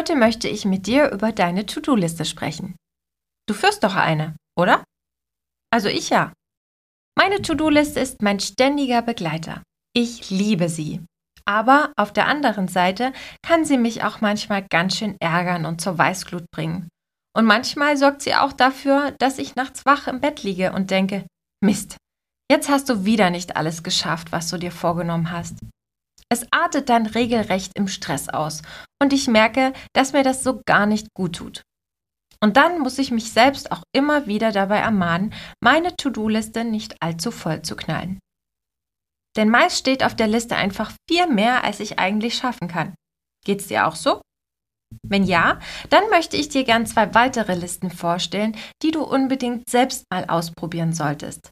Heute möchte ich mit dir über deine To-Do-Liste sprechen. Du führst doch eine, oder? Also ich ja. Meine To-Do-Liste ist mein ständiger Begleiter. Ich liebe sie. Aber auf der anderen Seite kann sie mich auch manchmal ganz schön ärgern und zur Weißglut bringen. Und manchmal sorgt sie auch dafür, dass ich nachts wach im Bett liege und denke, Mist, jetzt hast du wieder nicht alles geschafft, was du dir vorgenommen hast. Es artet dann regelrecht im Stress aus und ich merke, dass mir das so gar nicht gut tut. Und dann muss ich mich selbst auch immer wieder dabei ermahnen, meine To-Do-Liste nicht allzu voll zu knallen. Denn meist steht auf der Liste einfach viel mehr, als ich eigentlich schaffen kann. Geht's dir auch so? Wenn ja, dann möchte ich dir gern zwei weitere Listen vorstellen, die du unbedingt selbst mal ausprobieren solltest.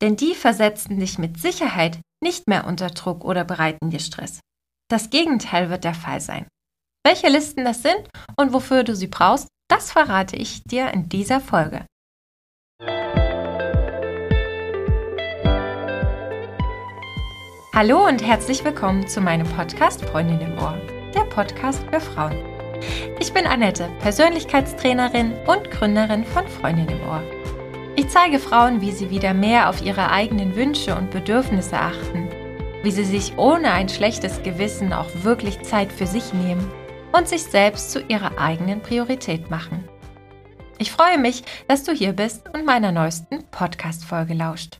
Denn die versetzen dich mit Sicherheit nicht mehr unter Druck oder bereiten dir Stress. Das Gegenteil wird der Fall sein. Welche Listen das sind und wofür du sie brauchst, das verrate ich dir in dieser Folge. Hallo und herzlich willkommen zu meinem Podcast Freundin im Ohr, der Podcast für Frauen. Ich bin Annette, Persönlichkeitstrainerin und Gründerin von Freundin im Ohr. Ich zeige Frauen, wie sie wieder mehr auf ihre eigenen Wünsche und Bedürfnisse achten, wie sie sich ohne ein schlechtes Gewissen auch wirklich Zeit für sich nehmen und sich selbst zu ihrer eigenen Priorität machen. Ich freue mich, dass du hier bist und meiner neuesten Podcast-Folge lauscht.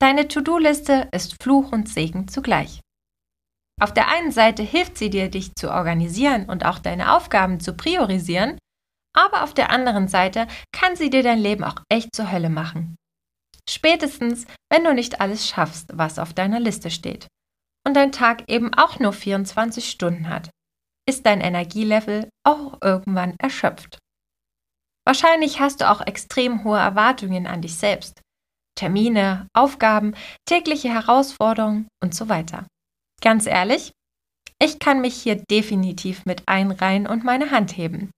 Deine To-Do-Liste ist Fluch und Segen zugleich. Auf der einen Seite hilft sie dir, dich zu organisieren und auch deine Aufgaben zu priorisieren, aber auf der anderen Seite kann sie dir dein Leben auch echt zur Hölle machen. Spätestens, wenn du nicht alles schaffst, was auf deiner Liste steht und dein Tag eben auch nur 24 Stunden hat, ist dein Energielevel auch irgendwann erschöpft. Wahrscheinlich hast du auch extrem hohe Erwartungen an dich selbst. Termine, Aufgaben, tägliche Herausforderungen und so weiter. Ganz ehrlich, ich kann mich hier definitiv mit einreihen und meine Hand heben.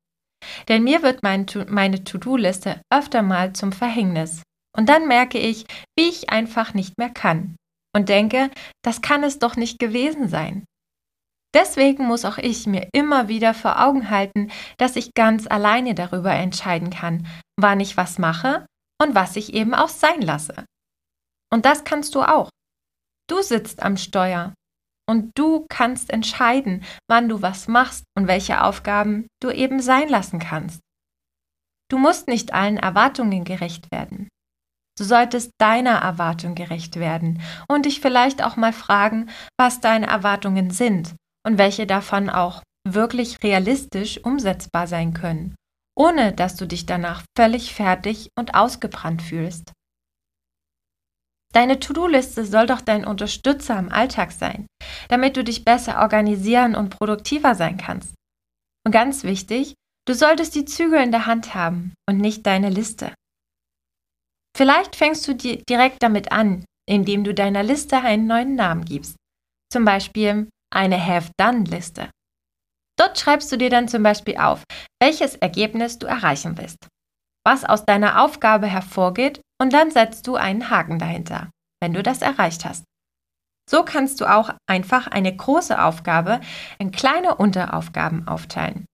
Denn mir wird mein, meine To-Do-Liste öfter mal zum Verhängnis. Und dann merke ich, wie ich einfach nicht mehr kann und denke, das kann es doch nicht gewesen sein. Deswegen muss auch ich mir immer wieder vor Augen halten, dass ich ganz alleine darüber entscheiden kann, wann ich was mache und was ich eben auch sein lasse. Und das kannst du auch. Du sitzt am Steuer und du kannst entscheiden, wann du was machst und welche Aufgaben du eben sein lassen kannst. Du musst nicht allen Erwartungen gerecht werden. Du solltest deiner Erwartung gerecht werden und dich vielleicht auch mal fragen, was deine Erwartungen sind und welche davon auch wirklich realistisch umsetzbar sein können, ohne dass du dich danach völlig fertig und ausgebrannt fühlst. Deine To-Do-Liste soll doch dein Unterstützer im Alltag sein, damit du dich besser organisieren und produktiver sein kannst. Und ganz wichtig, du solltest die Zügel in der Hand haben und nicht deine Liste. Vielleicht fängst du direkt damit an, indem du deiner Liste einen neuen Namen gibst. Zum Beispiel eine Have-Done-Liste. Dort schreibst du dir dann zum Beispiel auf, welches Ergebnis du erreichen willst, was aus deiner Aufgabe hervorgeht und dann setzt du einen Haken dahinter, wenn du das erreicht hast. So kannst du auch einfach eine große Aufgabe in kleine Unteraufgaben aufteilen.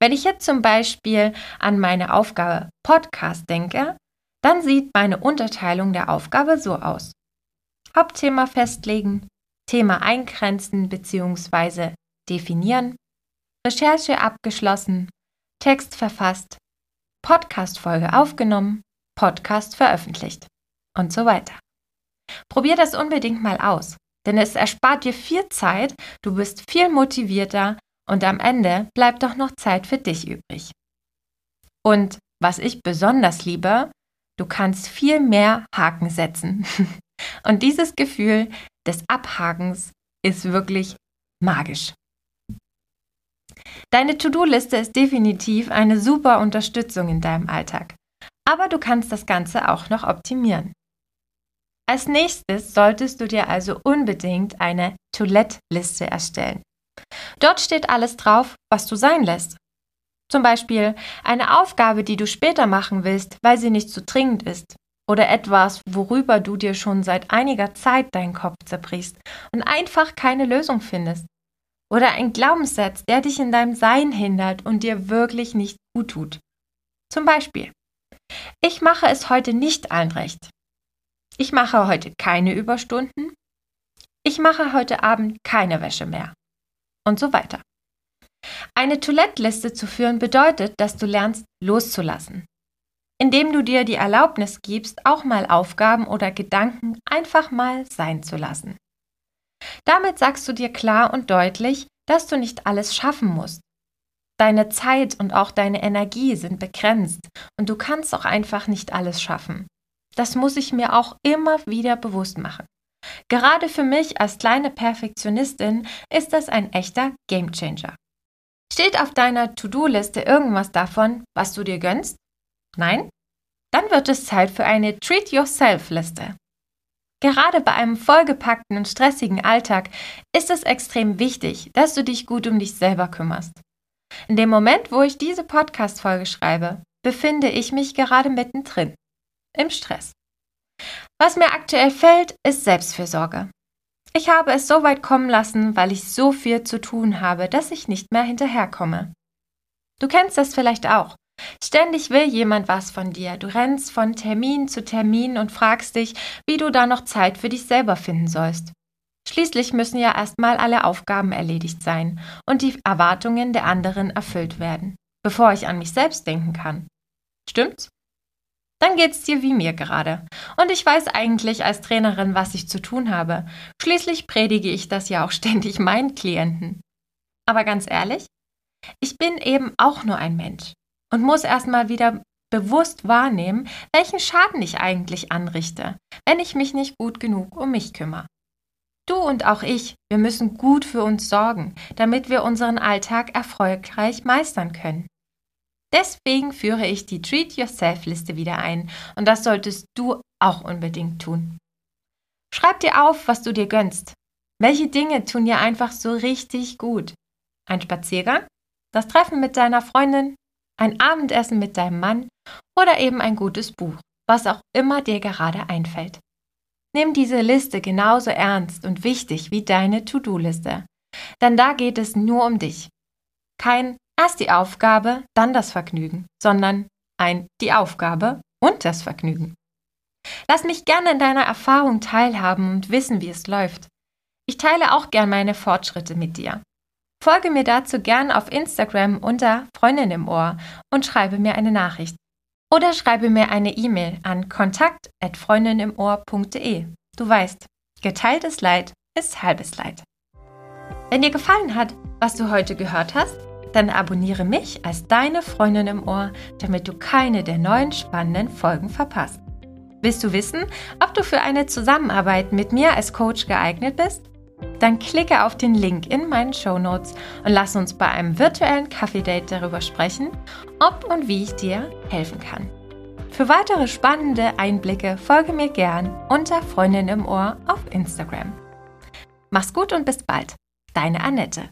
Wenn ich jetzt zum Beispiel an meine Aufgabe Podcast denke, dann sieht meine Unterteilung der Aufgabe so aus. Hauptthema festlegen, Thema eingrenzen bzw. definieren, Recherche abgeschlossen, Text verfasst, Podcast-Folge aufgenommen, Podcast veröffentlicht und so weiter. Probier das unbedingt mal aus, denn es erspart dir viel Zeit, du bist viel motivierter und am Ende bleibt doch noch Zeit für dich übrig. Und was ich besonders liebe, Du kannst viel mehr Haken setzen. Und dieses Gefühl des Abhakens ist wirklich magisch. Deine To-Do-Liste ist definitiv eine super Unterstützung in deinem Alltag. Aber du kannst das Ganze auch noch optimieren. Als nächstes solltest du dir also unbedingt eine To-Let-Liste erstellen. Dort steht alles drauf, was du sein lässt. Zum Beispiel eine Aufgabe, die du später machen willst, weil sie nicht so dringend ist. Oder etwas, worüber du dir schon seit einiger Zeit deinen Kopf zerbrichst und einfach keine Lösung findest. oder ein Glaubenssatz, der dich in deinem Sein hindert und dir wirklich nicht gut tut. Zum Beispiel, ich mache es heute nicht allen recht. Ich mache heute keine Überstunden. Ich mache heute Abend keine Wäsche mehr. Und so weiter. Eine Toilettliste zu führen bedeutet, dass du lernst loszulassen. Indem du dir die Erlaubnis gibst, auch mal Aufgaben oder Gedanken einfach mal sein zu lassen. Damit sagst du dir klar und deutlich, dass du nicht alles schaffen musst. Deine Zeit und auch deine Energie sind begrenzt und du kannst auch einfach nicht alles schaffen. Das muss ich mir auch immer wieder bewusst machen. Gerade für mich als kleine Perfektionistin ist das ein echter Gamechanger. Steht auf deiner To-Do-Liste irgendwas davon, was du dir gönnst? Nein? Dann wird es Zeit für eine Treat Yourself-Liste. Gerade bei einem vollgepackten und stressigen Alltag ist es extrem wichtig, dass du dich gut um dich selber kümmerst. In dem Moment, wo ich diese Podcast-Folge schreibe, befinde ich mich gerade mittendrin. Im Stress. Was mir aktuell fällt, ist Selbstfürsorge. Ich habe es so weit kommen lassen, weil ich so viel zu tun habe, dass ich nicht mehr hinterherkomme. Du kennst das vielleicht auch. Ständig will jemand was von dir. Du rennst von Termin zu Termin und fragst dich, wie du da noch Zeit für dich selber finden sollst. Schließlich müssen ja erstmal alle Aufgaben erledigt sein und die Erwartungen der anderen erfüllt werden, bevor ich an mich selbst denken kann. Stimmt's? Dann geht's dir wie mir gerade. Und ich weiß eigentlich als Trainerin, was ich zu tun habe. Schließlich predige ich das ja auch ständig meinen Klienten. Aber ganz ehrlich, ich bin eben auch nur ein Mensch und muss erstmal wieder bewusst wahrnehmen, welchen Schaden ich eigentlich anrichte, wenn ich mich nicht gut genug um mich kümmere. Du und auch ich, wir müssen gut für uns sorgen, damit wir unseren Alltag erfolgreich meistern können. Deswegen führe ich die Treat Yourself Liste wieder ein und das solltest du auch unbedingt tun. Schreib dir auf, was du dir gönnst. Welche Dinge tun dir einfach so richtig gut? Ein Spaziergang? Das Treffen mit deiner Freundin? ein Abendessen mit deinem Mann oder eben ein gutes Buch, was auch immer dir gerade einfällt. Nimm diese Liste genauso ernst und wichtig wie deine To-Do-Liste, denn da geht es nur um dich. Kein erst die Aufgabe, dann das Vergnügen, sondern ein die Aufgabe und das Vergnügen. Lass mich gerne in deiner Erfahrung teilhaben und wissen, wie es läuft. Ich teile auch gern meine Fortschritte mit dir. Folge mir dazu gern auf Instagram unter Freundin im Ohr und schreibe mir eine Nachricht. Oder schreibe mir eine E-Mail an kontakt.freundinimohr.de. Du weißt, geteiltes Leid ist halbes Leid. Wenn dir gefallen hat, was du heute gehört hast, dann abonniere mich als deine Freundin im Ohr, damit du keine der neuen spannenden Folgen verpasst. Willst du wissen, ob du für eine Zusammenarbeit mit mir als Coach geeignet bist? Dann klicke auf den Link in meinen Show Notes und lass uns bei einem virtuellen Kaffee-Date darüber sprechen, ob und wie ich dir helfen kann. Für weitere spannende Einblicke folge mir gern unter Freundin im Ohr auf Instagram. Mach's gut und bis bald. Deine Annette.